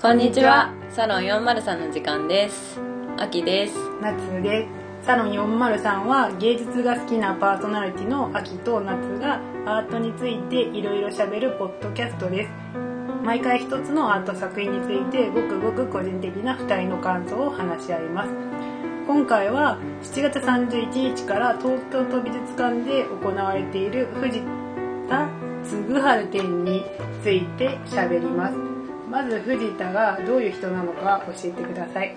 こんにちは。サロン403の時間です。秋です。夏です。サロン403は芸術が好きなパーソナリティの秋と夏がアートについていろいろ喋るポッドキャストです。毎回一つのアート作品についてごくごく個人的な2人の感想を話し合います。今回は7月31日から東京都美術館で行われている藤田嗣治展について喋ります。まず藤田がどういう人なのか教えてください。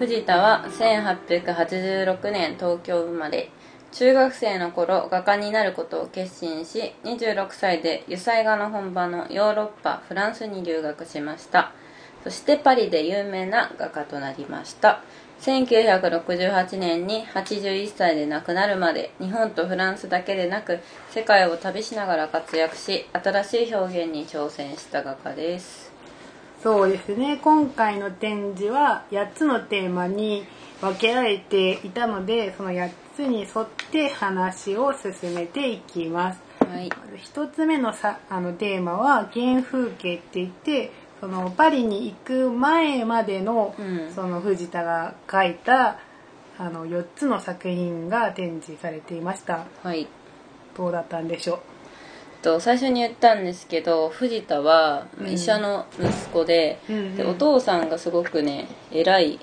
藤田は1886年東京生まれ。中学生の頃画家になることを決心し26歳で油彩画の本場のヨーロッパフランスに留学しました。そしてパリで有名な画家となりました。1968年に81歳で亡くなるまで日本とフランスだけでなく世界を旅しながら活躍し新しい表現に挑戦した画家です。そうですね。今回の展示は8つのテーマに分けられていたのでその8つに沿って話を進めていきます、はい。1つ目のさあのテーマは原風景って言ってそのパリに行く前までの,、うん。その藤田が描いたあの4つの作品が展示されていました。はい。どうだったんでしょと最初に言ったんですけど藤田はうん。医者の息子で,、うんうん。でお父さんがすごくね偉い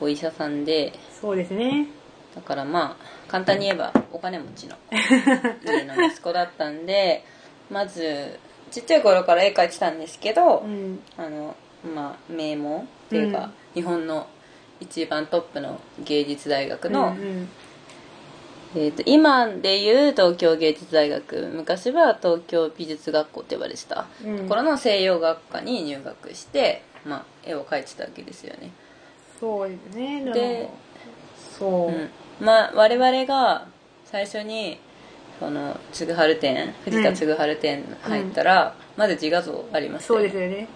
お医者さんでうそうですね。だからまあ簡単に言えばお金持ちの 家の息子だったんでまずちっちゃい頃から絵描いてたんですけど、うん。あのまあ名門っていうか、日本の一番トップの芸術大学の、うんうんえー、と今でいう東京芸術大学昔は東京美術学校って呼ばれてた。うん。ところの西洋学科に入学して、まあ、絵を描いてたわけですよね、そうですねも。でそう、うん。まあ、我々が最初にその嗣治展藤田嗣治展入ったら、まず自画像ありましたそうですよね。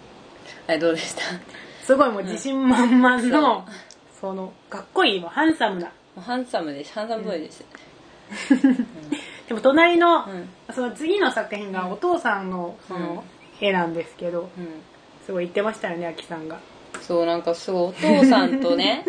あれどうでした？もすごいもう自信満々の、そのかっこいいもうハンサムなうハンサムです。ハンサムボーイです、でも隣の、うん。その次の作品がお父さんのその絵なんですけど、うん。すごい言ってましたよねあきさんが。そうなんかすごいお父さんとね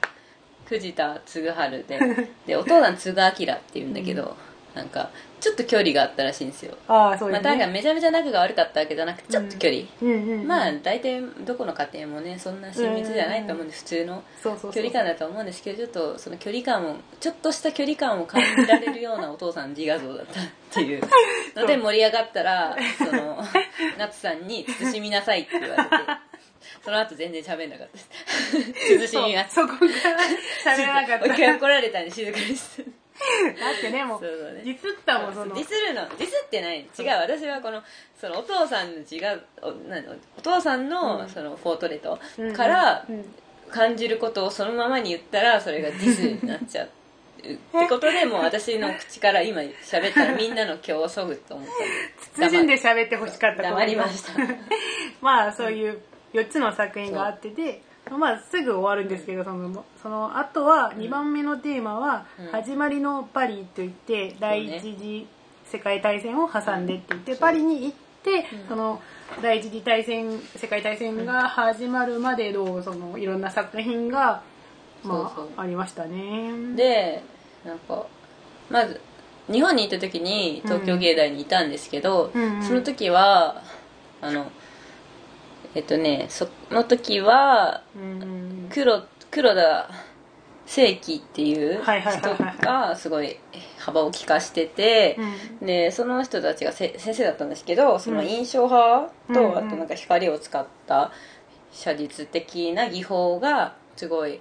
藤田嗣治で。でお父さん嗣明って言うんだけど、なんかちょっと距離があったらしいんですよ。ああそうまあ、ですね、なんかめちゃめちゃ仲が悪かったわけじゃなくてちょっと距離、うんうんうん、まあ大体どこの家庭もねそんな親密じゃないと思うんで普通の距離感だと思うんですけどちょっとその距離感をちょっとした距離感を感じられるようなお父さんの自画像だったっていう。ので盛り上がったらその夏さんに慎みなさいって言われてその後全然喋んなかったです慎みますそこから喋らなかった一回怒られたんで静かにしてだ ってねもうそうだね。ディスったもんその。ディスるの。ディスってない。違う。私はこのそのお父さんの違うおなんのお父さんのそのフォートレートからうん。感じることをそのままに言ったらそれがディスになっちゃう。ってことでもう私の口から今喋ったらみんなの今日をそぐと思った。謹んで喋ってほしかった。黙りました。まあそういう4つの作品があってで、まあすぐ終わるんですけどそのその後は2番目のテーマはうん「始まりのパリ」といって第一次世界大戦を挟んでって言ってパリに行ってうん。その第一次大戦世界大戦が始まるまでのそのいろんな作品がまあありましたね。でなんかまず日本に行った時に東京芸大にいたんですけど、その時はあのえっとねその時はうん。黒黒田正輝っていう人はいがすごい幅を利かしてて、うん。でその人たちがせ先生だったんですけどその印象派と、あとなんか光を使った写実的な技法がすごい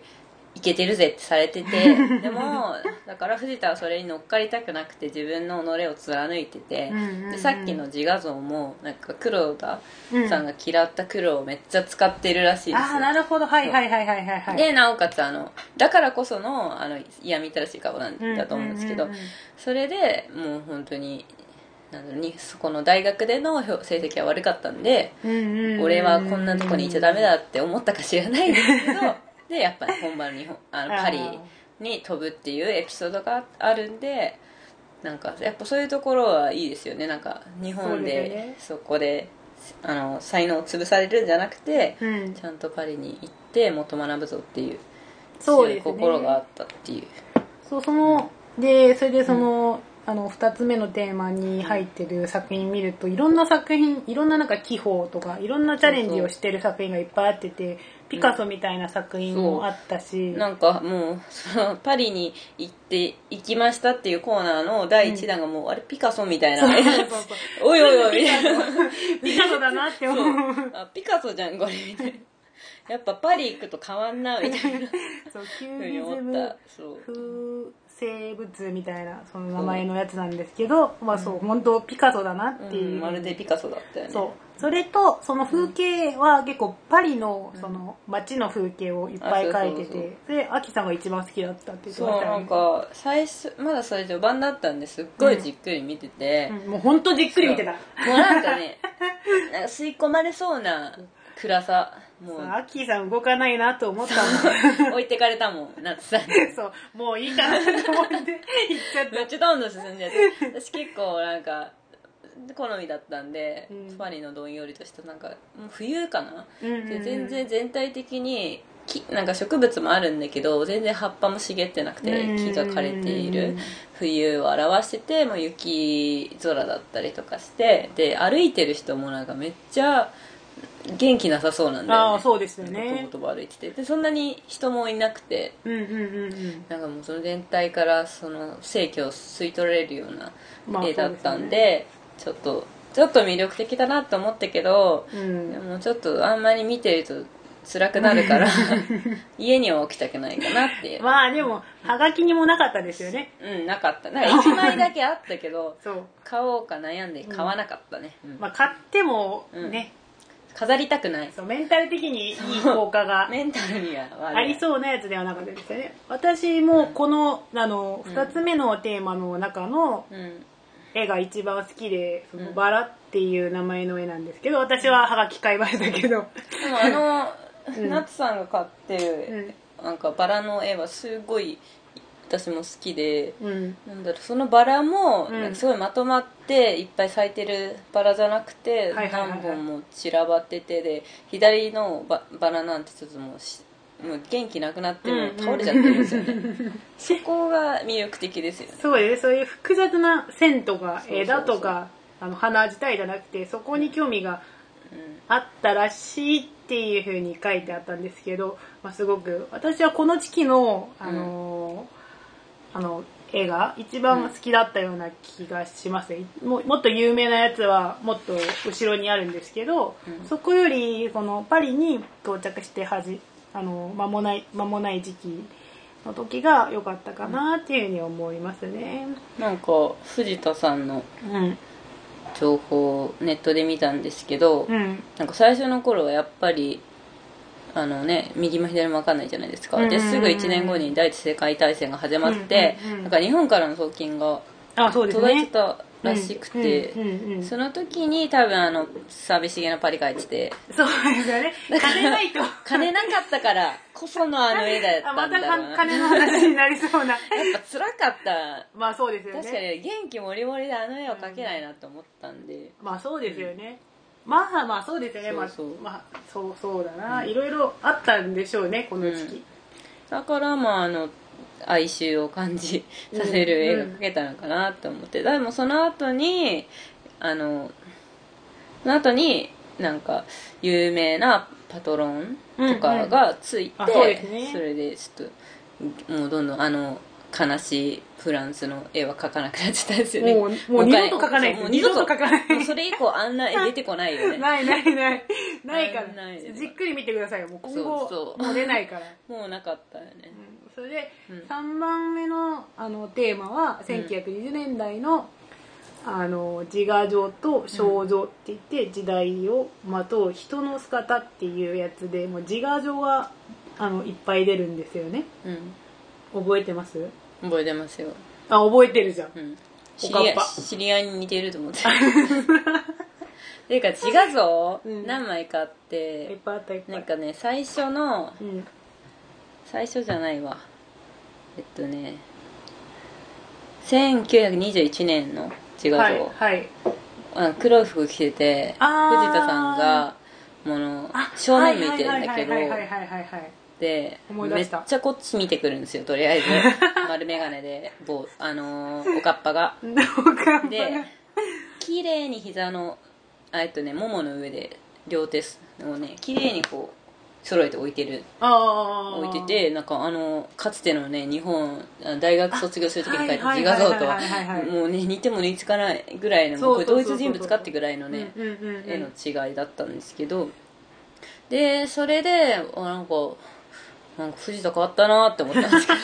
いけてるぜってされてて でもだから藤田はそれに乗っかりたくなくて自分の己を貫いてて、うんうんうんでさっきの自画像もなんか黒田うん。さんが嫌った黒をめっちゃ使ってるらしいですよ。ああなるほど。はいはいはいはいはいはい。でなおかつあのだからこそのあの嫌みったらしい顔なんだと思うんですけど、うんうんうんうん。それでもう本当になんだろうにそこの大学での評成績は悪かったんで、うんうんうん俺はこんなとこにいちゃダメだって思ったか知らないんですけど でやっぱり本場の日本あのパリに飛ぶっていうエピソードがあるんでなんかやっぱそういうところはいいですよね。なんか日本でそこであの才能を潰されるんじゃなくて、うん。ちゃんとパリに行ってもっと学ぶぞっていうそうですね。心があったっていう。そうそのでそれでその、あの2つ目のテーマに入ってる作品見るといろんな作品いろんななんか技法とかいろんなチャレンジをしてる作品がいっぱいあっててピカソみたいな作品もあったし、なんかもうそのパリに行って行きましたっていうコーナーの第1弾がもう、あれピカソみたいな。おいおいおい。みたいなピカソだなって思う。あピカソじゃんこれ。みたいなやっぱパリ行くと変わんなみたいな。そう。キュふうにった。そう。風生物みたいなその名前のやつなんですけど、まあそう本当ピカソだなっていう、うんまるでピカソだったよね。そう。それとその風景は結構パリのその街の風景をいっぱい描いててそれアキさんが一番好きだったって言ってそうなんましたよね。か最初まだそれ序盤だったんです。っごいじっくり見てて、うん。もう本当じっくり見てた。もうなんかねなんか吸い込まれそうな暗さもそう。うアキさん動かないなと思ったもん。置いてかれたもん夏さん。に そう。もういいかなと思って。行っちゃっめっちゃどんどん進んじゃって私結構なんか好みだったんで、うん。パリのどんよりとしたなんかもう冬かな、た、うんうんうん。で全然全体的に木なんか植物もあるんだけど全然葉っぱも茂ってなくてうん。木が枯れている。冬を表しててもう雪空だったりとかしてで歩いてる人もなんかめっちゃ元気なさそうなんだよね。ああそうですよね。かとぼとぼ歩いてて。でそんなに人もいなくて。うんうんうんうん。なんかもうその全体からその生気を吸い取られるようなまあ絵だったんそうで,、ちょっとちょっと魅力的だなと思ったけど、うん。でもちょっとあんまり見てると辛くなるから 家には置きたくないかなっていう、まあでもはがきにもなかったですよね。うんなかった。なんか1枚だけあったけど そう。買おうか悩んで買わなかったね、うん。まあ買ってもね、飾りたくない。そうメンタル的にいい効果が。メンタルにはありそうなやつではなかったですよね。私もこのあのうん2つ目のテーマの中のうん。絵が一番好きで「そのうん。バラ」っていう名前の絵なんですけど私ははがき買いましたけど、でもあの、うん。夏さんが買ってうる、ん。なんかバラの絵はすごい私も好きでうん、なんだろうそのバラもすごいまとまっていっぱい咲いてるバラじゃなくて何本も散らばっててで左のババラなんてちょっともうしもう元気なくなってもう倒れちゃってるんですよね、そこが魅力的ですよね。そうです。ねそういう複雑な線とか枝とかあの花自体じゃなくてそこに興味がうん。あったらしいっていう風に書いてあったんですけど、まあ、すごく私はこの時期の、あのーあの絵が一番好きだったような気がします、ももっと有名なやつはもっと後ろにあるんですけど、うん。そこよりこのパリに到着してはじあの間もない間もない時期の時が良かったかなっていうふうに思いますね。なんか藤田さんのうん、情報をネットで見たんですけど、うん、なんか最初の頃はやっぱりあのね右も左も分かんないじゃないですか、うんうんうんですぐ1年後に第一次世界大戦が始まって、うんうんうんなんか日本からの送金があそうですね届いて。たらしくて、うんうんうんうんその時に多分あの寂しげなパリ帰っててそうですよね。金ないと。金なかったからこそのあの絵だったたんだな か金の話になりそうな。やっぱ辛かったまあそうですよ確かね。に元気もりもりであの絵を描けないなと思ったんで、まあそうですよね。まあまあそうですよね。まあそうそう。まあそうそうだな。いろいろあったんでしょうね、この時期。だからまああの哀愁を感じさせる絵が描けたのかなと思って、でもその後にあのその後になんか有名なパトロンとかがついて、うんうんあそね。それでちょっともうどんどんあの悲しいフランスの絵は描かなくなっちゃったんですよね。もうもう二度と描かない。もう二度と描かない。それ以降あんな絵出てこないよね。ないないない。ない から。じっくり見てくださいよ。もう今後、もう出ないから。もうなかったよね。うん。それで、うん。3番目のあのテーマは1920年代の,、あの自画像と肖像って言って、時代をまとう人の姿っていうやつでもう自画像があのいっぱい出るんですよね。うん。覚えてます？覚えてますよ。あ覚えてるじゃん。うん。知り合い知り合いに似てると思って。ていうか自画像うん。何枚かあっいってぱいあったいっぱい。なんかね最初のうん。最初じゃないわ。えっとね1921年の自画像、はいはい。あの黒い服着てて藤田さんがもの正面向いてるんだけどはいはいはいはいはいはいでめっちゃこっち見てくるんですよとりあえず。丸眼鏡でぼうあのーおかっぱが。どうかで綺麗に膝のあえっとねももの上で両手をね綺麗にこう揃えて置いてる。ああ置いててなんかあのかつてのね日本あ大学卒業する時に書いたはい自画像ともうね似ても似つかないぐらいの同一人物かってぐらいのね絵の違いだったんですけど。でそれであなんかなんか藤田変わったなって思ったんですけど。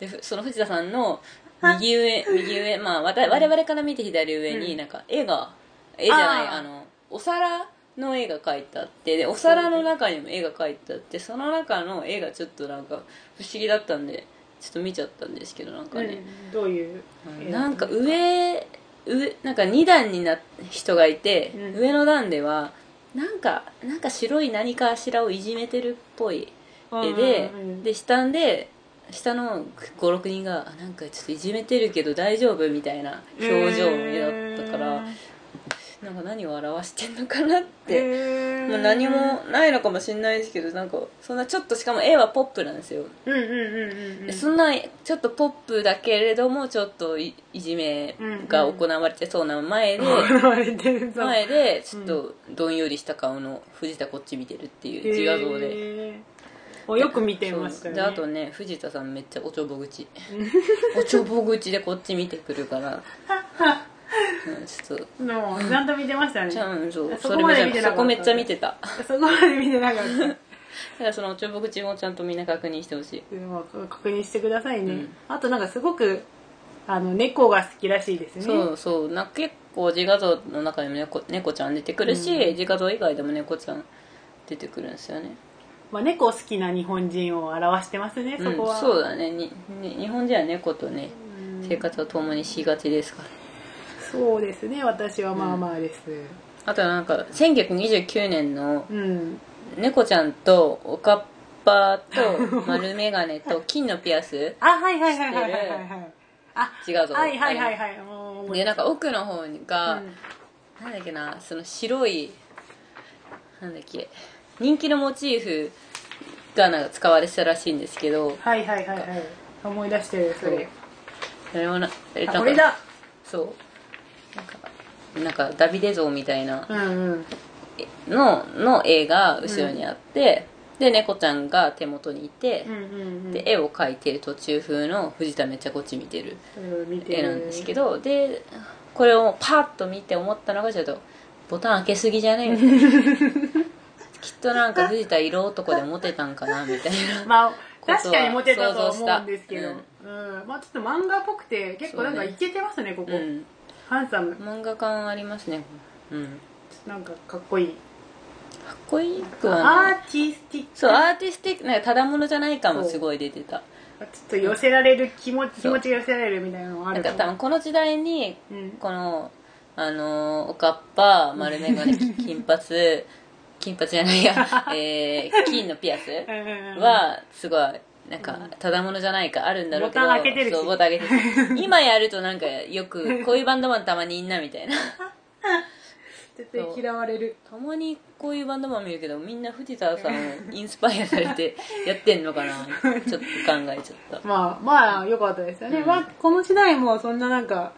でふその藤田さんの右上右上まあ我々から見て左上になんか絵が絵じゃないあのお皿の絵が描いてあってでお皿の中にも絵が描いてあってその中の絵がちょっとなんか不思議だったんでちょっと見ちゃったんですけどなんかね、うん。どういうなんか上上なんか2段にな人がいて、うん。上の段ではなんかなんか白い何かしらをいじめてるっぽい絵で、うんうんうん。で下で下の56人があなんかちょっといじめてるけど大丈夫みたいな表情の絵だったから、なんか何を表してんのかなって、へー。もう何もないのかもしれないですけどなんかそんなちょっとしかも絵はポップなんですよ。うんうんうんうんうん。でそんなちょっとポップだけれどもちょっといいじめが行われてそうな前で、言われてるぞ。前でちょっとどんよりした顔の藤田こっち見てるっていう自画像で、へーおよく見てましたよね。であとね藤田さんめっちゃおちょぼ口。おちょぼ口でこっち見てくるから、うん、ちょっともうちゃんと見てましたね。ちゃんそうそこまで見てなかった。ゃそこめっちゃ見てた。だそこまで見てなかった。からそのおちょぼ口もちゃんとみんな確認してほしい。でも確認してくださいね、うん。あとなんかすごくあの猫が好きらしいですねそうそうな結構自画像の中にも猫猫ちゃん出てくるし、うん自画像以外でも猫ちゃん出てくるんですよねまあ、猫好きな日本人を表してますねそこは、うん、そうだね。にに日本人は猫とねうん。生活を共にしがちですから。そうですね。私はまあまあです。あとなんか1929年のうん、猫ちゃんとおかっぱと丸眼鏡と 金のピアスあはいはいはいはいはいはい。はいあ違うぞ。はいはいはいはい。でなんか奥の方が、うん。なんだっけなその白いなんだっけ人気のモチーフがなんか使われてたらしいんですけど。はいはいはいはい。思い出してるそれ。あれもなえなんかあこれだ。そう。なんかなんかダビデ像みたいな。うんうん。のの絵が後ろにあって、で猫ちゃんが手元にいてうん、うんうん。で絵を描いてる途中風の藤田めっちゃこっち見てる。絵なんですけどでこれをパッと見て思ったのがちょっとボタン開けすぎじゃね？みたいな きっとなんか藤田色男でモテたんかなみたいな まあ確かにモテたと思うんですけど、うん。まあちょっと漫画っぽくて結構なんかそうねイケてますねここ、うんハンサム。漫画感ありますね。うん。なんかかっこいい。かっこいいくはアーティスティック。そうアーティスティックなんかただものじゃない感もすごい出てた。ちょっと寄せられる気持ち気持ちが寄せられるみたいなのがあなんかるかも多分この時代にうん。このあのーおかっぱ丸眼鏡 金髪金髪じゃないや、えー、金のピアス。うんはすごいなんかただものじゃないかあるんだろうけどボタン開けてるし。そうボタン開けてる。今やるとなんかよくこういうバンドマンたまにいんなみたいな。絶対嫌われる。たまにこういうバンドマン見るけどみんな藤田さんをインスパイアされて やってんのかな。ちょっと考えちゃった。まあまあ良かったですよね、うん。まあ、この時代もそんななんか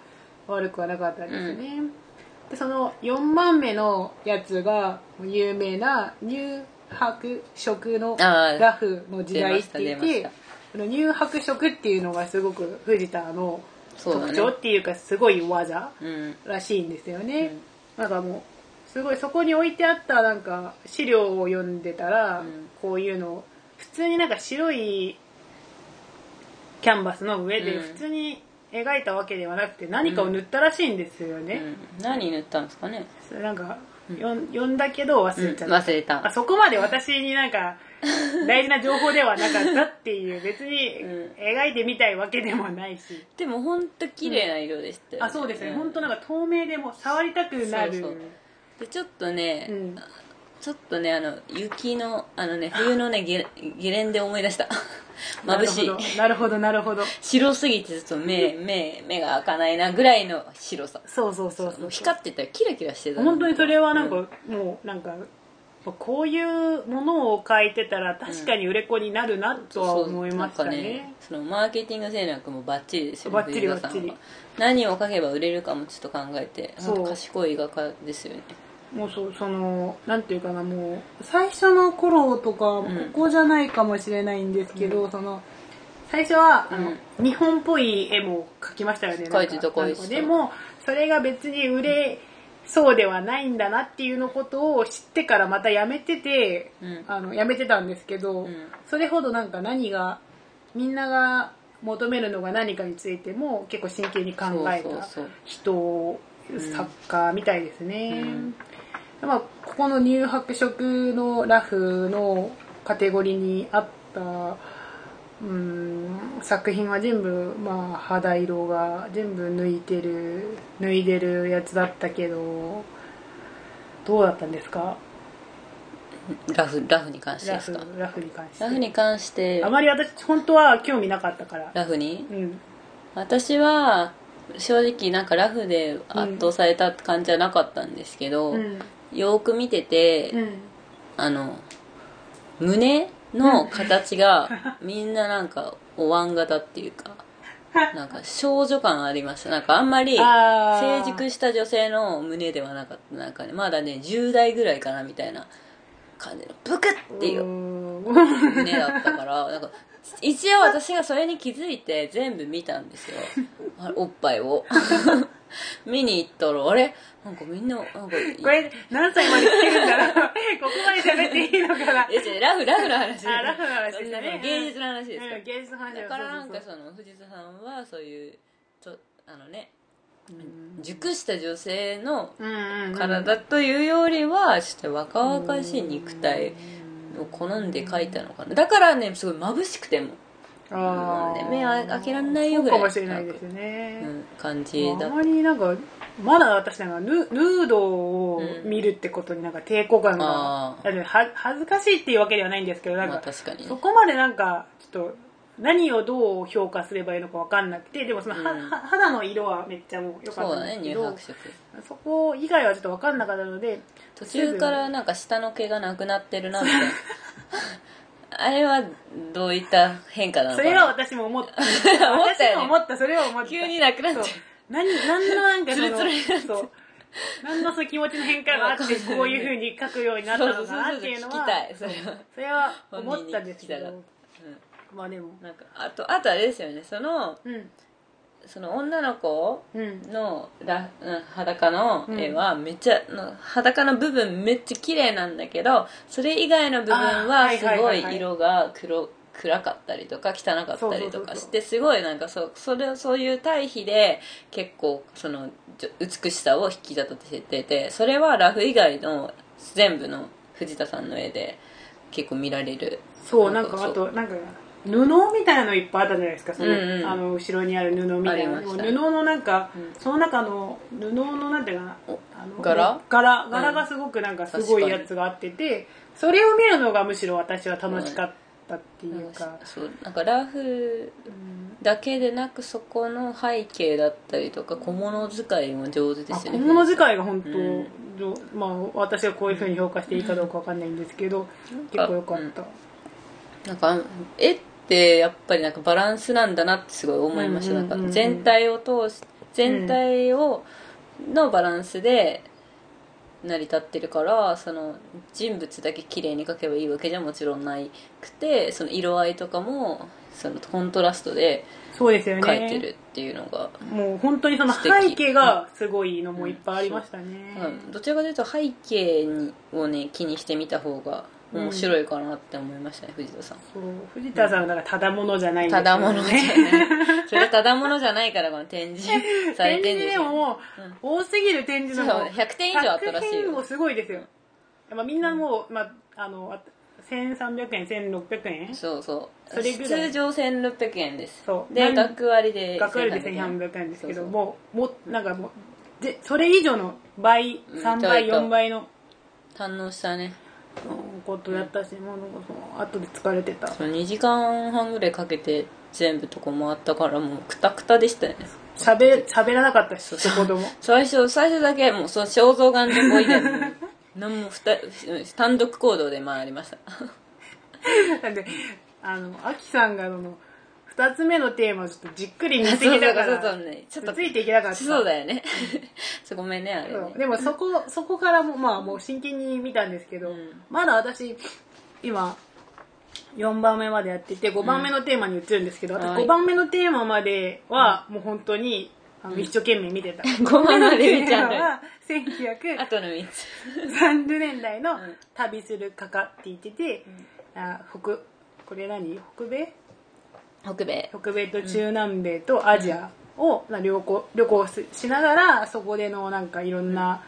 悪くはなかったですね、でその4番目のやつが有名な乳白色のラフの時代って言って乳白色っていうのがすごく藤田の特徴っていうかすごい技うん。らしいんですよね、なんかもうすごいそこに置いてあったなんか資料を読んでたら、うん。こういうの普通になんか白いキャンバスの上でうん。普通に描いたわけではなくて何かを塗ったらしいんですよね、うん、何塗ったんですかね、それなんかよん読んだけど忘うん、れちゃった、忘れた。あそこまで私になんか 大事な情報ではなかったっていう。別にうん。描いてみたいわけでもないし。でも本当綺麗な色でしたよ、あそうですね、ん。本当なんか透明でもう触りたくなる。そうそう。でちょっとね、うんちょっとねあの雪のあのね 冬のねゲゲレンデ思い出した。眩しい。なるほどなるほどなるほど。白すぎてちょっと目 目目が開かないなぐらいの白さ。そうそうそうそう光ってたらキラキラしてた本当にそれはなんか、うもうなんかこういうものを書いてたら確かに売れっ子になるなとは思いましたね,、そうなんかそのマーケティング戦略もバッチリですよねバッチリバッチリ。何を書けば売れるかもちょっと考えて賢い画家ですよねもうそそのなんていうかなもう最初の頃とか、ん。ここじゃないかもしれないんですけど、その最初は、あの日本っぽい絵も描きましたよね。描いてたでもそれが別に売れそうではないんだなっていうのことを知ってからまたやめてて、うん。あのやめてたんですけど、ん。それほどなんか何がみんなが求めるのが何かについても結構真剣に考えたそうそうそう。人作家みたいですね、うんまあ、ここの乳白色のラフのカテゴリーにあったうん作品は全部、まあ、肌色が全部抜いてる脱いでるやつだったけどどうだったんですか？ラフラフに関してですか？ラフに関して。ラフに関して。あまり私本当は興味なかったから。ラフに？うん。私は正直なんかラフで圧倒されたって感じじゃなかったんですけど、うんよーく見てて、うん。あの胸の形が みんななんかお椀型っていうかなんか少女感ありました。なんかあんまり成熟した女性の胸ではなかった。なんかねまだね10代ぐらいかなみたいな感じのブクッっていうう。ん胸だったからなんか一応私がそれに気づいて全部見たんですよ。おっぱいを。見に行ったらあれ？なんかみんななんかこれ何歳まで聞けるんだろう。ここまで喋っていいのかな。ラフラフの話。あラフの話ですね芸術の話ですか？うん芸術の話だからなんかその藤田さんはそういうちょあのね熟した女性のうんうんうん。体というよりはちょっと若々しい肉体を好んで描いたのかな。だからねすごい眩しくても。あー。ね目あ開けられないよぐらいかもしれないですね、うん、感じだあまりなんかまだ私なんかヌヌードを見るってことになんか抵抗感が、あー。だっては恥ずかしいっていうわけではないんですけどなんまあか、確かにね。そこまでなんかちょっと何をどう評価すればいいのか分かんなくてでもその、はうん。は肌の色はめっちゃもう良かっそうだねたんですけど乳白色そこ以外はちょっと分かんなかったので途中からなんか下の毛がなくなってるなみたいなあれはどういった変化なのかな？それは私も思った。思ったよね。私も思った。それは思った。急になくなっちゃう。そう。何何のなんかそのう。何のその気持ちの変化があってこういうふうに書くようになったのかなっていうのはそれは。それは思ったんですけどまあでも。うんなんかあとあとあれですよね。そのうん。その女の子うん。のラうん裸の絵はめっちゃ、の裸の部分めっちゃ綺麗なんだけどそれ以外の部分あーははいすごはいはい。はいい色が黒暗かったりとか汚かったりとかしてすごいなんかそうそれそういう対比で結構そのじょ美しさを引き立てててそれはラフ以外の全部の藤田さんの絵で結構見られる。そうなんかあとなんか布みたいなのいっぱいあったじゃないですか。その、うんうん。あの後ろにある布みたいな。布のなんか、うん。その中の布のなんていうかなおあの柄？柄。柄がすごくなんかすごいやつがあってて、それを見るのがむしろ私は楽しかったっていうか、そうなんかラフだけでなくそこの背景だったりとか小物使いも上手であすよね。小物使いが本当、まあ私はこういうふうに評価していいかどうかわかんないんですけど、結構良かった、なんか絵ってやっぱりなんかバランスなんだなってすごい思いました、うんうんうんうん。なんか全体を通し全体をのバランスで成り立ってるからその人物だけ綺麗に描けばいいわけじゃもちろんないくてその色合いとかもそのコントラストでそうですよね。描いてるっていうのが、もう本当にその背景がすごいのもいっぱいありましたね、うん。どちらかというと背景にをね気にしてみた方が面白いかなって思いましたね、藤田さん。そう。藤田さんはなんかただものじゃないんですよただものじゃない。それただものじゃないからこの展示され 展示ですよでももう、多すぎる展示のもそう100点以上あったらしいよ。100点もすごいですよ、まあ、みんなもう、まあ、あのあ1300円1600円そうそうそれぐらい通常1600円ですそうで学割で学割で1100円ですけどもうもうなんかもうでそれ以上の倍うん3倍いたいた4倍の堪能したねことやったし、もうなんかその後で疲れてた。そう2時間半ぐらいかけて全部とこ回ったからもうクタクタでしたよね。喋喋らなかったし子供 最初最初だけもうその肖像画のとこ以外も単独行動で回りました。なんであのアキさんがあの2つ目のテーマをちょっとじっくり見すぎたから。ねちょっとついていけなかった。そうだよね。そうごめんねあれね。でもそこ そこからもまあもう真剣に見たんですけど、うん。まだ私今4番目までやってて5番目のテーマに移るんですけど、あとはい5番目のテーマまではもう本当にあの一生懸命見てた、5番まで見ちゃう。テーマはあとの3つ1930年代のうん旅する画家って言ってて、あ北これ何？北米？北米。北米と中南米とアジアをまあ旅行旅行ししながらそこでのなんかいろんな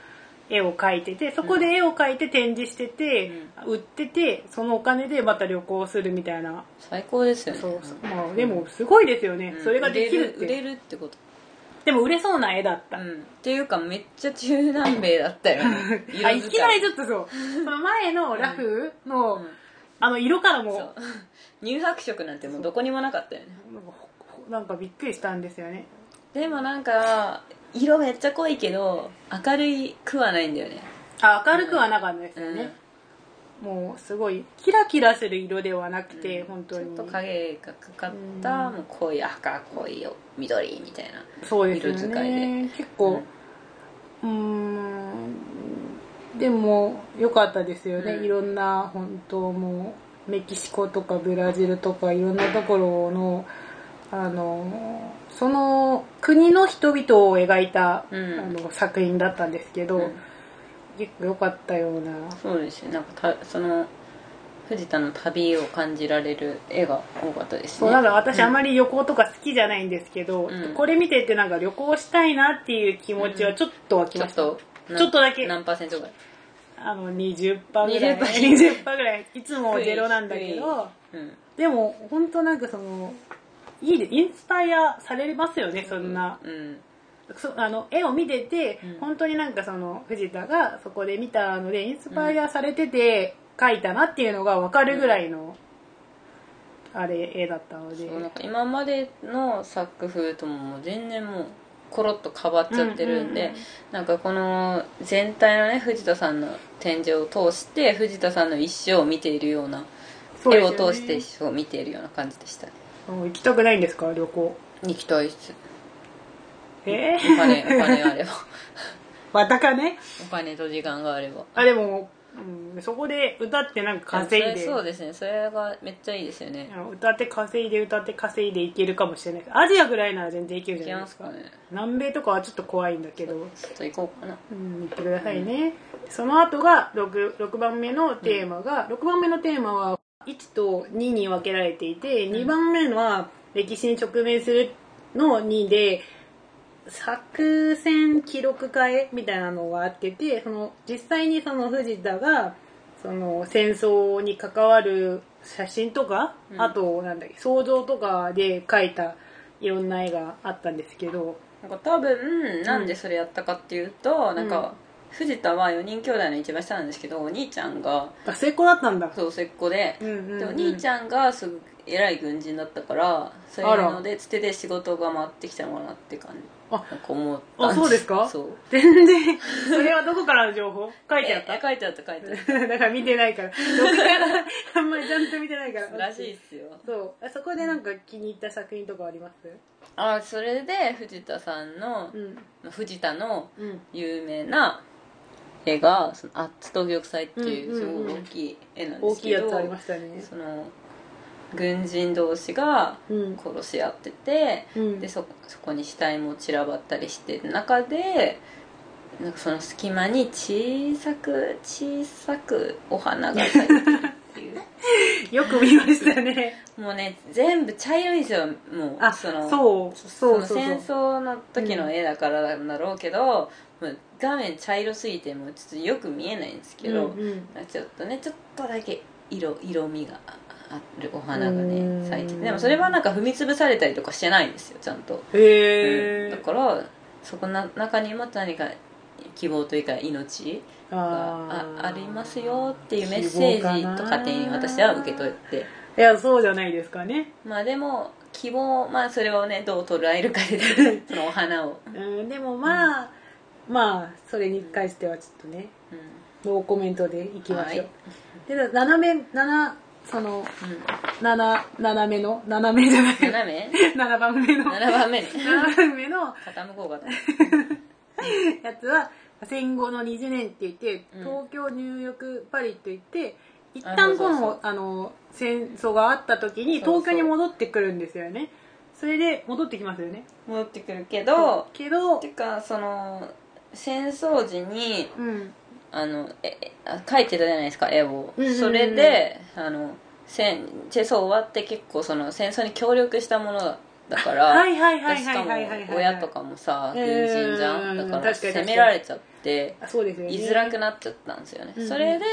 絵を描いててそこで絵を描いて展示してて、売っててそのお金でまた旅行するみたいな。最高ですよね。そうそう。まあでもすごいですよね、うん。それができるって。売れるってこと。でも売れそうな絵だった、うん。っていうかめっちゃ中南米だったよね。あいきなりちょっとそう。その前のラフの、うんあの色からも。そう。乳白色なんてもうどこにもなかったよね。なんかほほなんかびっくりしたんですよね。でもなんか色めっちゃ濃いけど明るいくはないんだよね。あ明るくはなかったですようん。ね、もうすごいキラキラする色ではなくて、本当に。ちょっと影がかかったうん。もう濃い赤濃いよ緑みたいな。そうですよ色使いね結構うーんでも良かったですよね、うん。いろんな本当もうメキシコとかブラジルとかいろんなところのあのその国の人々を描いた、うん。あの作品だったんですけど、うん。結構良かったような。そうですねなんかたその藤田の旅を感じられる絵が多かったですね。そうなんか私あまり旅行とか好きじゃないんですけど、うん。これ見ててなんか旅行したいなっていう気持ちはちょっと湧きました、ちょっとちょっとだけ。何パーセントぐらい？あの20%ぐらい。20% 20%ぐらい。いつもゼロなんだけど。うん。でも本当なんかそのいいでインスパイアされますよねそんな、うん。そあの絵を見てて、うん。本当になんかその藤田がそこで見たのでインスパイアされてて描いたなっていうのが分かるぐらいの、あれ絵だったので。そうなんか今までの作風とも全然もうコロッと変わっちゃってるんで、うんうんうん。なんかこの全体のね藤田さんの展示を通して藤田さんの一生を見ているような絵を通して一生を見ているような感じでしたね。うん行きたくないんですか旅行？行きたいっす。え？お金お金あれば。またかねお金と時間があれば。あでも、うん、そこで歌ってなんか稼いで。そうですね。それがめっちゃいいですよね。歌って稼いで歌って稼いでいけるかもしれない。アジアぐらいなら全然いけるじゃないですか。ますかね。南米とかはちょっと怖いんだけど、ちょっと行こうかな。うん、言ってくださいね、その後が 6, 6番目のテーマが、6番目のテーマは1と2に分けられていて、2番目は歴史に直面するの2で作戦記録会みたいなのがあっててその実際にその藤田がその戦争に関わる写真とか、うん。あとなんだっけ想像とかで描いたいろんな絵があったんですけど。なんか多分なんでそれやったかっていうと、なんか藤田は4人兄弟の一番下なんですけどお兄ちゃんがあ成功だったんだ。そう末っ子で、うんうんうん。でお兄ちゃんがす偉い軍人だったからそういうのでつてで仕事が回ってきたのかなって感じ。あなんか思った。あそうですか？そう。全然。それはどこからの情報？書いてあっえ書いてあった書いてあった。だから見てないから。あんまりちゃんと見てないから。たらしいっすよ。そう。あそこでなんか気に入った作品とかあります？あそれで藤田さんの、うん。藤田のうん。有名な絵がそのアッツと玉砕っていうすうんうんうん。ごい大きい絵なんで大すけど、きいやつありましたね。その軍人同士がうん。殺し合ってて、うん。でそそこに死体も散らばったりしてる中でなんかその隙間に小さく小さくお花が咲いてるっていう。よく見ましたね。もうね全部茶色いんですよ。もうあそのそうそうそう。そうその戦争の時の絵だからなんだろうけど、もう画面茶色すぎてもうちょっとよく見えないんですけど、うんうん。ちょっとねちょっとだけ色色味が。あるお花がうん。ね咲いてて。でもそれはなんか踏み潰されたりとかしてないんですよちゃんと、へえうん。だからそこの中にも何か希望というか命があありますよっていうメッセージと勝手に私は受け取って。いやそうじゃないですかね。まあでも希望まあそれをねどう捉えるかでそのお花を、うんでもまあ、まあそれに関してはちょっとねうノーコメントでいきましょう、はい。で斜め七その七斜めの斜めじゃない。斜め7番目の。7番目ね。7番目の。傾こうかと。やつは戦後の20年って言ってうん。東京ニューヨークパリといって一あ旦このあの戦争があった時に東京に戻ってくるんですよね。それで戻ってきますよね。戻ってくるけどけどてかその戦争時にうんあのええあ描いてたじゃないですか絵を、うんうんうん。それであの戦戦争終わって結構その戦争に協力したものだからしかも親とかもさうん軍人じゃんだから責められちゃってあそうですよね。居づらくなっちゃったんですよね、うんうんそれで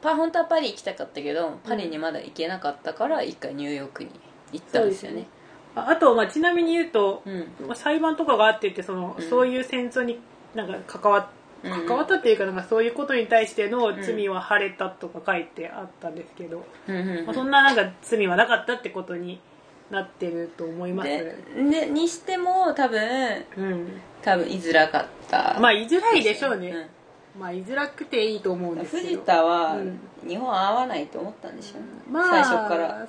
パ本当はパリ行きたかったけどパリにまだ行けなかったから一回ニューヨークに行ったんですよね。ああと、まあ、ちなみに言うと、うん。まあ裁判とかがあってってその、うん。そういう戦争になんか関わ関わったっていうかなんかそういうことに対しての罪は晴れたとか書いてあったんですけど、うんうんうん。まあ、そんななんか罪はなかったってことになってると思います。ででにしても多分うん。多分居づらかった。まあ居づらいでしょうね、うん。まあ居づらくていいと思うんですけど藤田はうん。日本合わないと思ったんでしょうね、まあ最初から。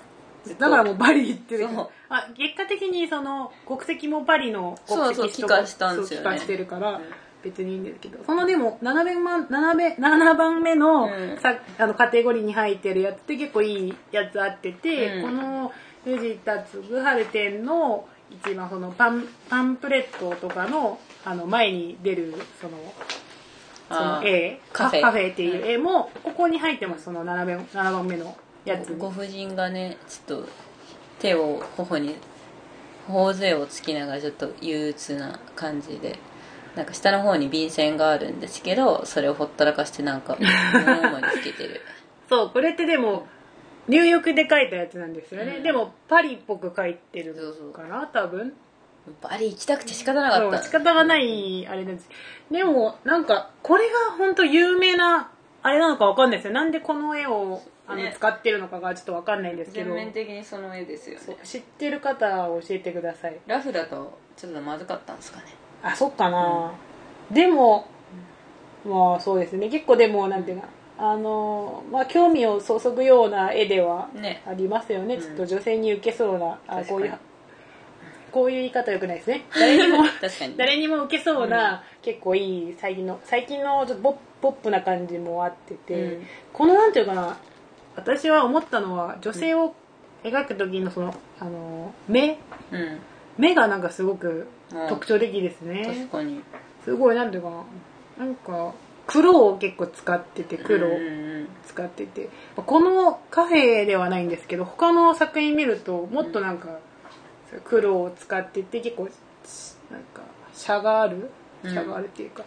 だからもうパリ行ってる。あ結果的にその国籍もパリの国そうそう籍帰化したんですよね。してるから、うん別にいいんですけど。そのでも7番 ,7 目7番目の,、うん。さあのカテゴリーに入ってるやつって結構いいやつあってて、うん。この藤田嗣治店の一番そのパンパンフレットとかのあの前に出るそのその絵。カフェ。カフェっていう絵もここに入ってますその 7, 番7番目のやつ。にご婦人がねちょっと手を頬に頬杖をつきながらちょっと憂鬱な感じでなんか下の方に便箋があるんですけどそれをほったらかしてなんか物までつけてる。そうこれってでも入浴で描いたやつなんですよね、うん。でもパリっぽく描いてるかな多分。バリ行きたくて仕方なかった。仕方がないあれなんです。でもなんかこれが本当有名なあれなのかわかんないですよ。なんでこの絵をあの、ね。使ってるのかがちょっとわかんないんですけど。全面的にその絵ですよね。知ってる方は教えてください。ラフだとちょっとまずかったんですかねあそっかな、でもまあそうですね。結構でもなんていうかあのまあ興味を注ぐような絵ではね。ありますよね、うん。ちょっと女性に受けそうなあ確かに。こういうこういう言い方よくないですね。誰にも誰にも受けそうな、結構いい最近の最近のちょっとポッポップな感じもあってて、うん。このなんていうかな私は思ったのは女性を描く時のそのあの目うん。目がなんかすごくうん特徴的ですね、確かに。すごいなんていうかな。なんか黒を結構使ってて黒を使ってて。このカフェではないんですけど他の作品見るともっとなんか黒を使ってて結構なんかシャがある？ャがあるっていうか、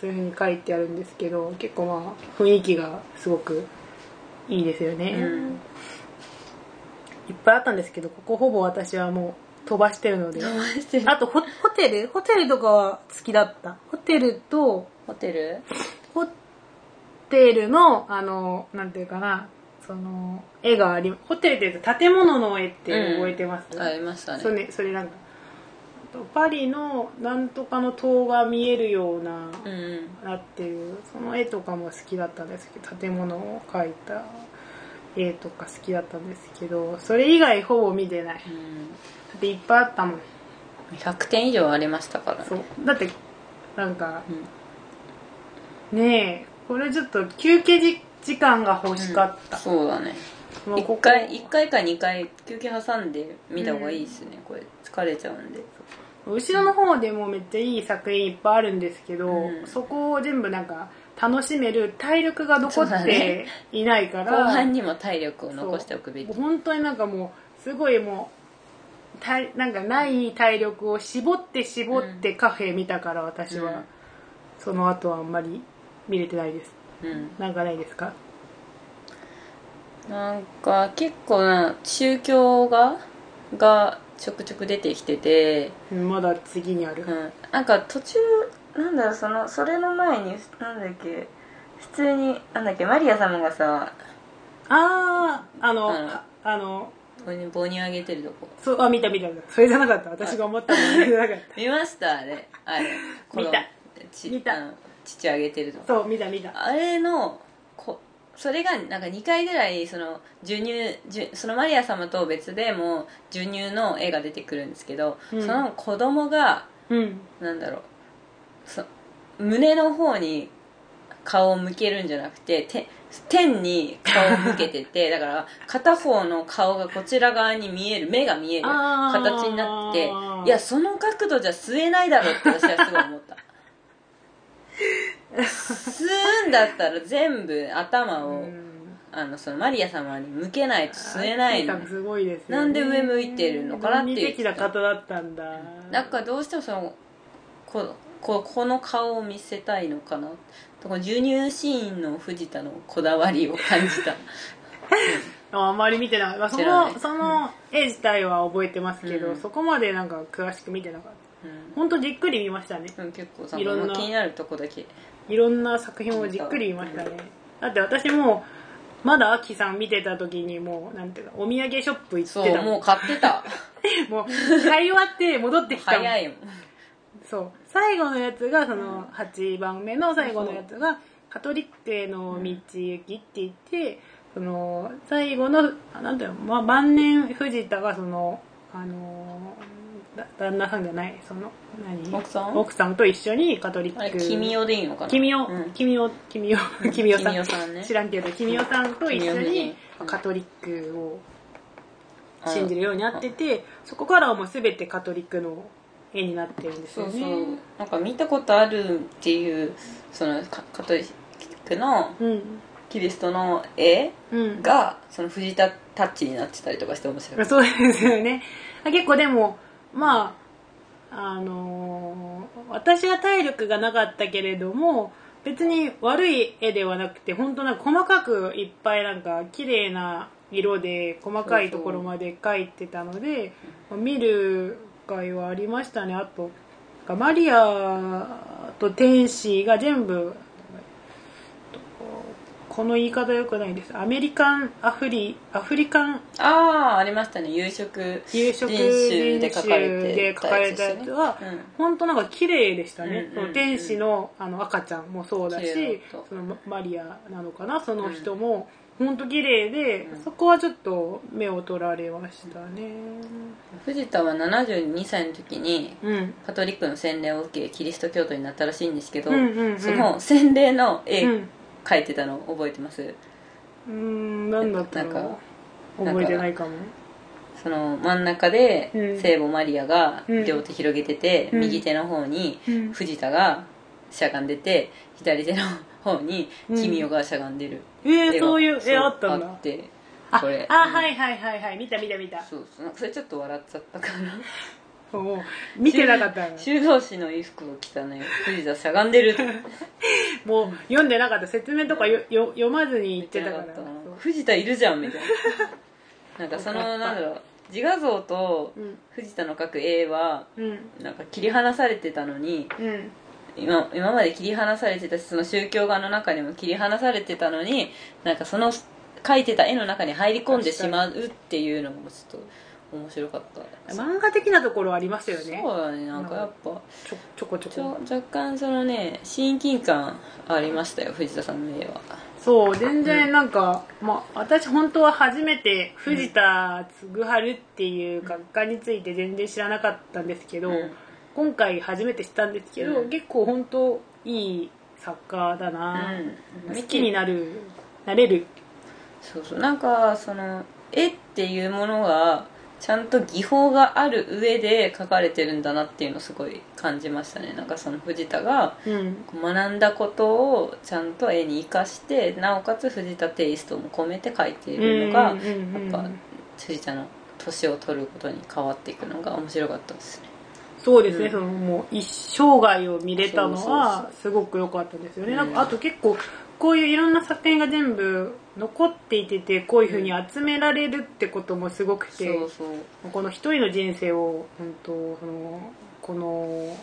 そういう風に書いてあるんですけど結構まあ雰囲気がすごくいいですよね、うん。いっぱいあったんですけどここほぼ私はもう飛ばしてるので。飛ばしてる。あとホホテル？ホテルとかは好きだった。ホテルとホテル？ホテルのあのなんていうかな。その絵がありホテルって言うと建物の絵って覚えてます、ありましたね。それねそれなんか。パリのなんとかの塔が見えるような、うんうん。なってるその絵とかも好きだったんですけど建物を描いた絵とか好きだったんですけどそれ以外ほぼ見てない。だうん。っていっぱいあったもん。100点以上ありましたからね。そう。だってなんかうん。ねえこれちょっと休憩時時間が欲しかった、そうだね。1もうここ。回一回か2回休憩挟んで見た方がいいですね、これ疲れちゃうんで。後ろの方でもめっちゃいい作品いっぱいあるんですけど、うん。そこを全部なんか楽しめる体力が残ってね。いないから、後半にも体力を残しておくべき。本当になんかもうすごいもう体なんかない体力を絞って絞ってカフェ見たから私は、うん。その後はあんまり見れてないです。うん。なんかないですか？なんか結構な宗教画がちょくちょく出てきてて、うんまだ次にある、うん、なんか途中なんだろうそのそれの前になんだっけ普通になんだっけマリア様がさあああの、うん。ああの棒に棒に上げてるとこ。そうあ見た見た見た。それじゃなかった。私が思ったの。じゃなかった。見ましたあれ。あれ。見た。ち見た。父上げてるとこ。そう見た見た。あれのこそれがなんか2回ぐらいその授乳授そのマリア様と別でも授乳の絵が出てくるんですけど、うん。その子供がうん。なんだろうそ胸の方に顔を向けるんじゃなくてて天に顔を向けてて だから片方の顔がこちら側に見える目が見える形になっていやその角度じゃ吸えないだろうって私はすごい思った。吸うんだったら全部頭を、うん。あのそのマリア様に向けないと吸えないの。すごいですよね。なんで上向いてるのかなっていう。的な方だったんだ。なんかどうしてもそのこここの顔を見せたいのかな？とか授乳シーンの藤田のこだわりを感じた。あ あんまり見てなかった、まあ、そのその絵自体は覚えてますけど、うん。そこまでなんか詳しく見てなかった。うん。本当じっくり見ましたね。うん結構さいろんな気になるとこだけ。いろんな作品をじっくり見ましたね。だって私もまだアキさん見てた時にもうなんていうかお土産ショップ行ってたもそう買ってた。う もう買い終わって戻ってきたもん。早いもんそう。最後のやつがその8番目の最後のやつが「カトリックへの道行き」って言ってその最後のあなんていうの、まあ、晩年藤田がそのあのだ旦那さんじゃないその何？奥さん？奥さんと一緒にカトリック。君代でいいのかな？君代うん。君代君代君代さん。さんね。知らんけど君代さんと一緒に人カトリックを信じるようになっててそこからはもう全てカトリックの絵になってるんですよね。そうそう。なんか見たことあるっていうそのカカトリックのうん。キリストの絵うん。がその藤田タッチになってたりとかして面白い。そうですよね。結構でもまああのー私は体力がなかったけれども別に悪い絵ではなくて本当なんか細かくいっぱいなんか綺麗な色で細かいところまで描いてたので見る会はありましたね。あとマリアと天使が全部この言い方よくないです。アメリカンアフリアフリカンああありましたね。夕食夕食人種で人書かれたやつは、うん。本当なんか綺麗でしたね、うんうん天使のあの赤ちゃんもそうだしそのママリアなのかな。その人も本当綺麗で、うん。そこはちょっと目を取られましたね。藤田は72歳の時にうん。カトリックの洗礼を受けキリスト教徒になったらしいんですけど、うんうんうん。その洗礼の絵うん。描いてたの覚えてます？うーん何だったなんのか覚えてないかも。その真ん中でうん。聖母マリアがうん。両手広げてて、うん。右手の方にうん。藤田がしゃがんでて左手の方にうん。君代がしゃがんでるえー、絵がそういう絵あったんだ。あってあこれ。あ、うんはいはいはいはい。見た見た見た。そうそうそれちょっと笑っちゃったかなも う。見てなかったの？修道士の衣服を着たね藤田しゃがんでる。もう読んでなかった。説明とかよよ読まずに言ってたから。藤田いるじゃんみたいな。なんかそのなんだろう。自画像とうん。藤田の描く絵はうん。なんか切り離されてたのにうん今今まで切り離されてたしその宗教画の中にも切り離されてたのになんかその描いてた絵の中に入り込んでしまうっていうのもちょっと面白かった。漫画的なところありますよね。そうだねなんかやっぱちょちょこちょちょこ若干そのね親近感ありましたよ藤田さんの絵は。そう全然なんか、まあ、私本当は初めて藤田嗣治っていう学科について全然知らなかったんですけど、うん今回初めて知ったんですけど、うん。結構本当いい作家だな、うん。好きになるなれる。そうそう。なんかその絵っていうものがちゃんと技法がある上で描かれてるんだなっていうのをすごい感じましたね。なんかその藤田がうん。学んだことをちゃんと絵に生かしてなおかつ藤田テイストも込めて描いているのがうんうんうんうん。やっぱ藤田の年を取ることに変わっていくのが面白かったですねそうですね、うん。そのもう一生涯を見れたのはすごく良かったですよね、うん。なんかあと結構こういういろんな作品が全部残っていててこういうふうに集められるってこともすごくて、そうそう。この一人の人生を本当そのこの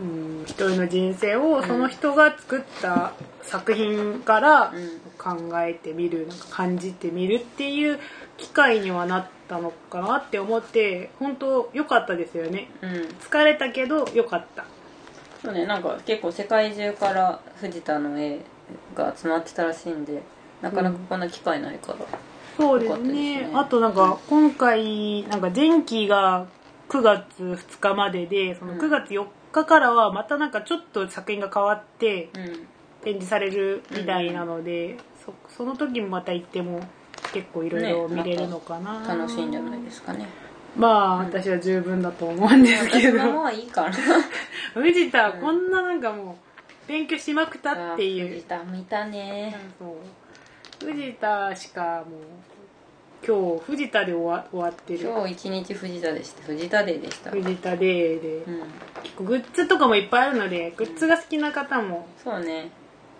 うん、一人の人生をその人が作った作品からうん。考えてみるなんか感じてみるっていう機会にはなったのかなって思って本当良かったですよね。うん。疲れたけど良かった。そうねなんか結構世界中から藤田の絵が集まってたらしいんでなかなかこんな機会ないから、そうですね。ですね。あとなんか今回なんか前期が9月2日まででそのうん。9月4日からはまたなんかちょっと作品が変わってうん。展示されるみたいなので、そその時もまた行っても結構いろいろ見れるのかな、楽しいんじゃないですかね。まあ私は十分だと思うんですけど。私の方はいいかな。藤田こんななんかもう勉強しまくったっていう。藤田見たね。そう。藤田しかもう今日藤田で終わ終わってる。今日一日藤田でした。藤田デーでした。藤田デーで、うん。結構グッズとかもいっぱいあるのでグッズが好きな方もそうね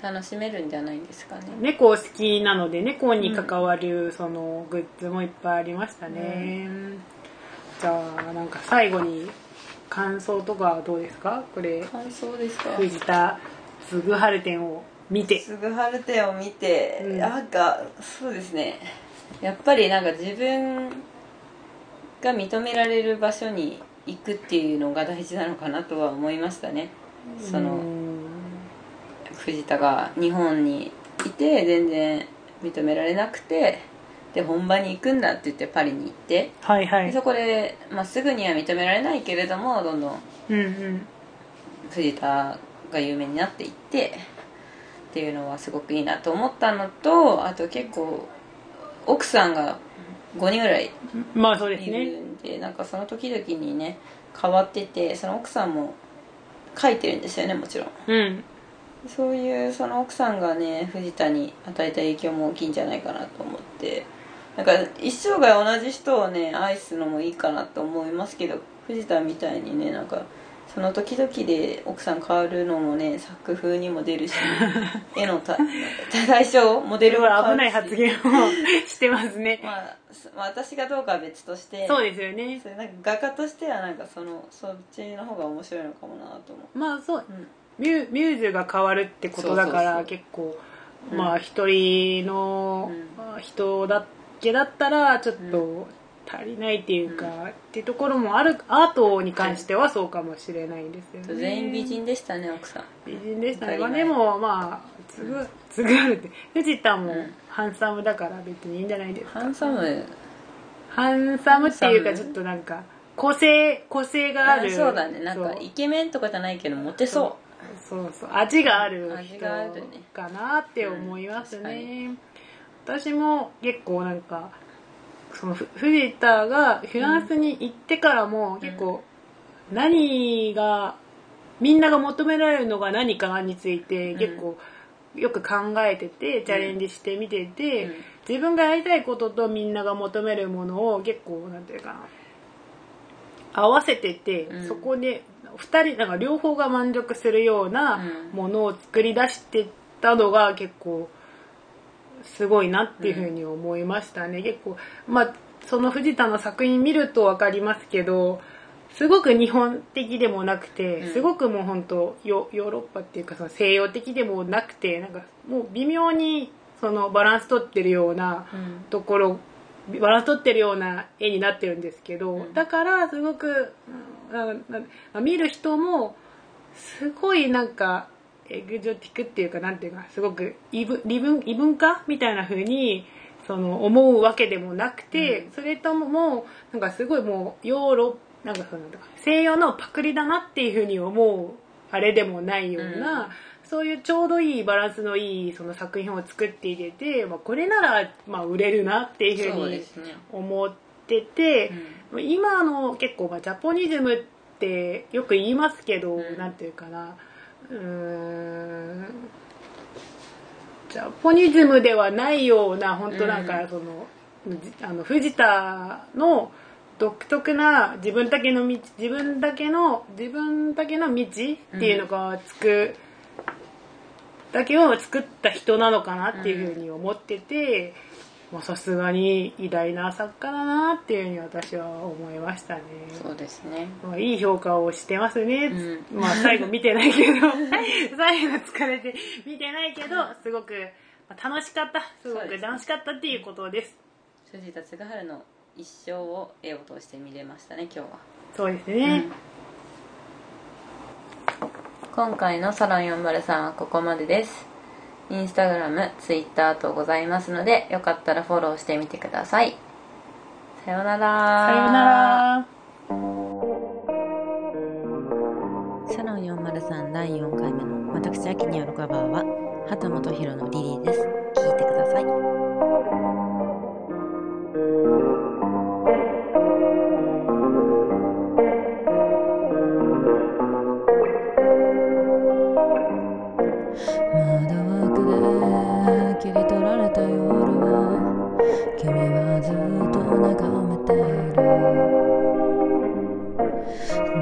楽しめるんじゃないですかね。猫好きなので猫に関わるそのグッズもいっぱいありましたね、じゃあなんか最後に感想とかはどうですか？これ感想ですか？藤田つぐはる展を見て。すぐ春手を見て、うん。なんかそうですね。やっぱりなんか自分が認められる場所に行くっていうのが大事なのかなとは思いましたね。そのうん藤田が日本にいて全然認められなくてで本場に行くんだって言ってパリに行ってはいはい。でそこで、まあ、すぐには認められないけれどもどんどん藤田が有名になっていってっていうのはすごくいいなと思ったのとあと結構奥さんが5人ぐらいいるねんでなんかその時々にね変わっててその奥さんも書いてるんですよねもちろん。うんそういうその奥さんがね藤田に与えた影響も大きいんじゃないかなと思って。なんか一生涯同じ人をね愛すのもいいかなと思いますけど藤田みたいにねなんかその時々で奥さん変わるのもね作風にも出るし 絵のた対象モデルも変わるし。危ない発言を してますね。まあ、すまあ私がどうかは別としてそうですよね。それなんか画家としてはなんかそのそっちの方が面白いのかもなと思う、まあそう。うんミュミューズが変わるってことだから結構うん。まあ一人の人だけだったらちょっと足りないっていうか、うん。っていうところもあるアートに関してはそうかもしれないですよね。全員美人でしたね奥さん。美人でしたね、まあ、でもまあつぐつぐあるって。藤田もうん。ハンサムだから別にいいんじゃないですか。ハンサム。ハンサムっていうかちょっとなんか個性個性がある。そうだね。なんかイケメンとかじゃないけどモテそそうそう味がある味人かなって思いますうん確かね、私も結構なんかそのフ藤田がフランスに行ってからも結構何がみんなが求められるのが何かについて結構よく考えててチャレンジしてみてて、うん。自分がやりたいこととみんなが求めるものを結構なんていうかな合わせてて、うん。そこで2人なんか両方が満足するようなうん。ものを作り出してったのが結構すごいなっていうふうに思いましたね、結構まあその藤田の作品見ると分かりますけどすごく日本的でもなくて、うん。すごくもう本当ヨヨーロッパっていうかその西洋的でもなくてなんかもう微妙にそのバランス取ってるようなうん。ところバランス取ってるような絵になってるんですけど、うん。だからすごく、うん見る人もすごいなんかエグゾティックっていうかなんていうかすごく異文異文異文化みたいな風にその思うわけでもなくて、うん。それとももうなんかすごいもうヨーロなんかその西洋のパクリだなっていう風に思うあれでもないような、うんそういうちょうどいいバランスのいいその作品を作っていれて、まあ、これならまあ売れるなっていうふそううに思ってて、今の結構まあジャポニズムってよく言いますけど、うん。なんていうかな。うーん。ジャポニズムではないような本当なんかその,、あの藤田の独特な自分だけの道自分だけの自分だけの道っていうのがつく、だけを作った人なのかなっていうふうに思ってて、まあさすがに偉大な作家だなっていうふうに私は思いましたね。そうですねまあ、いい評価をしてますね。うまあ最後見てないけど、最後疲れて見てないけど、すごくまあ楽しかった。すごく楽しかったっていうことです。藤田嗣治の一生を絵を通して見れましたね今日は、そうですね。今回のサロン403はここまでです。インスタグラム、ツイッターとございますのでよかったらフォローしてみてください。さようなら。さようなら。サロン403第4回目の私秋によるカバーは畑本博のリリーです。聴いてください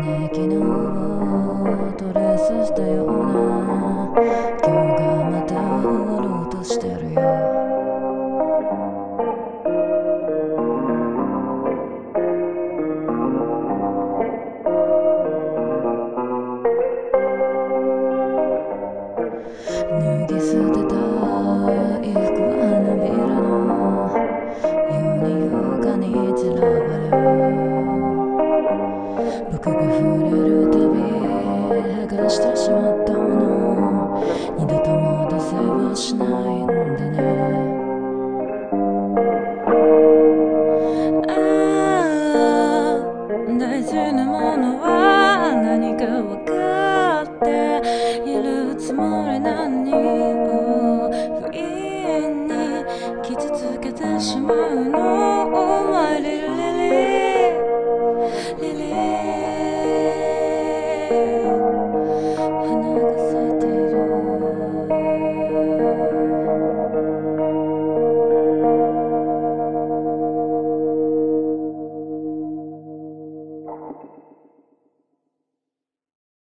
ね昨日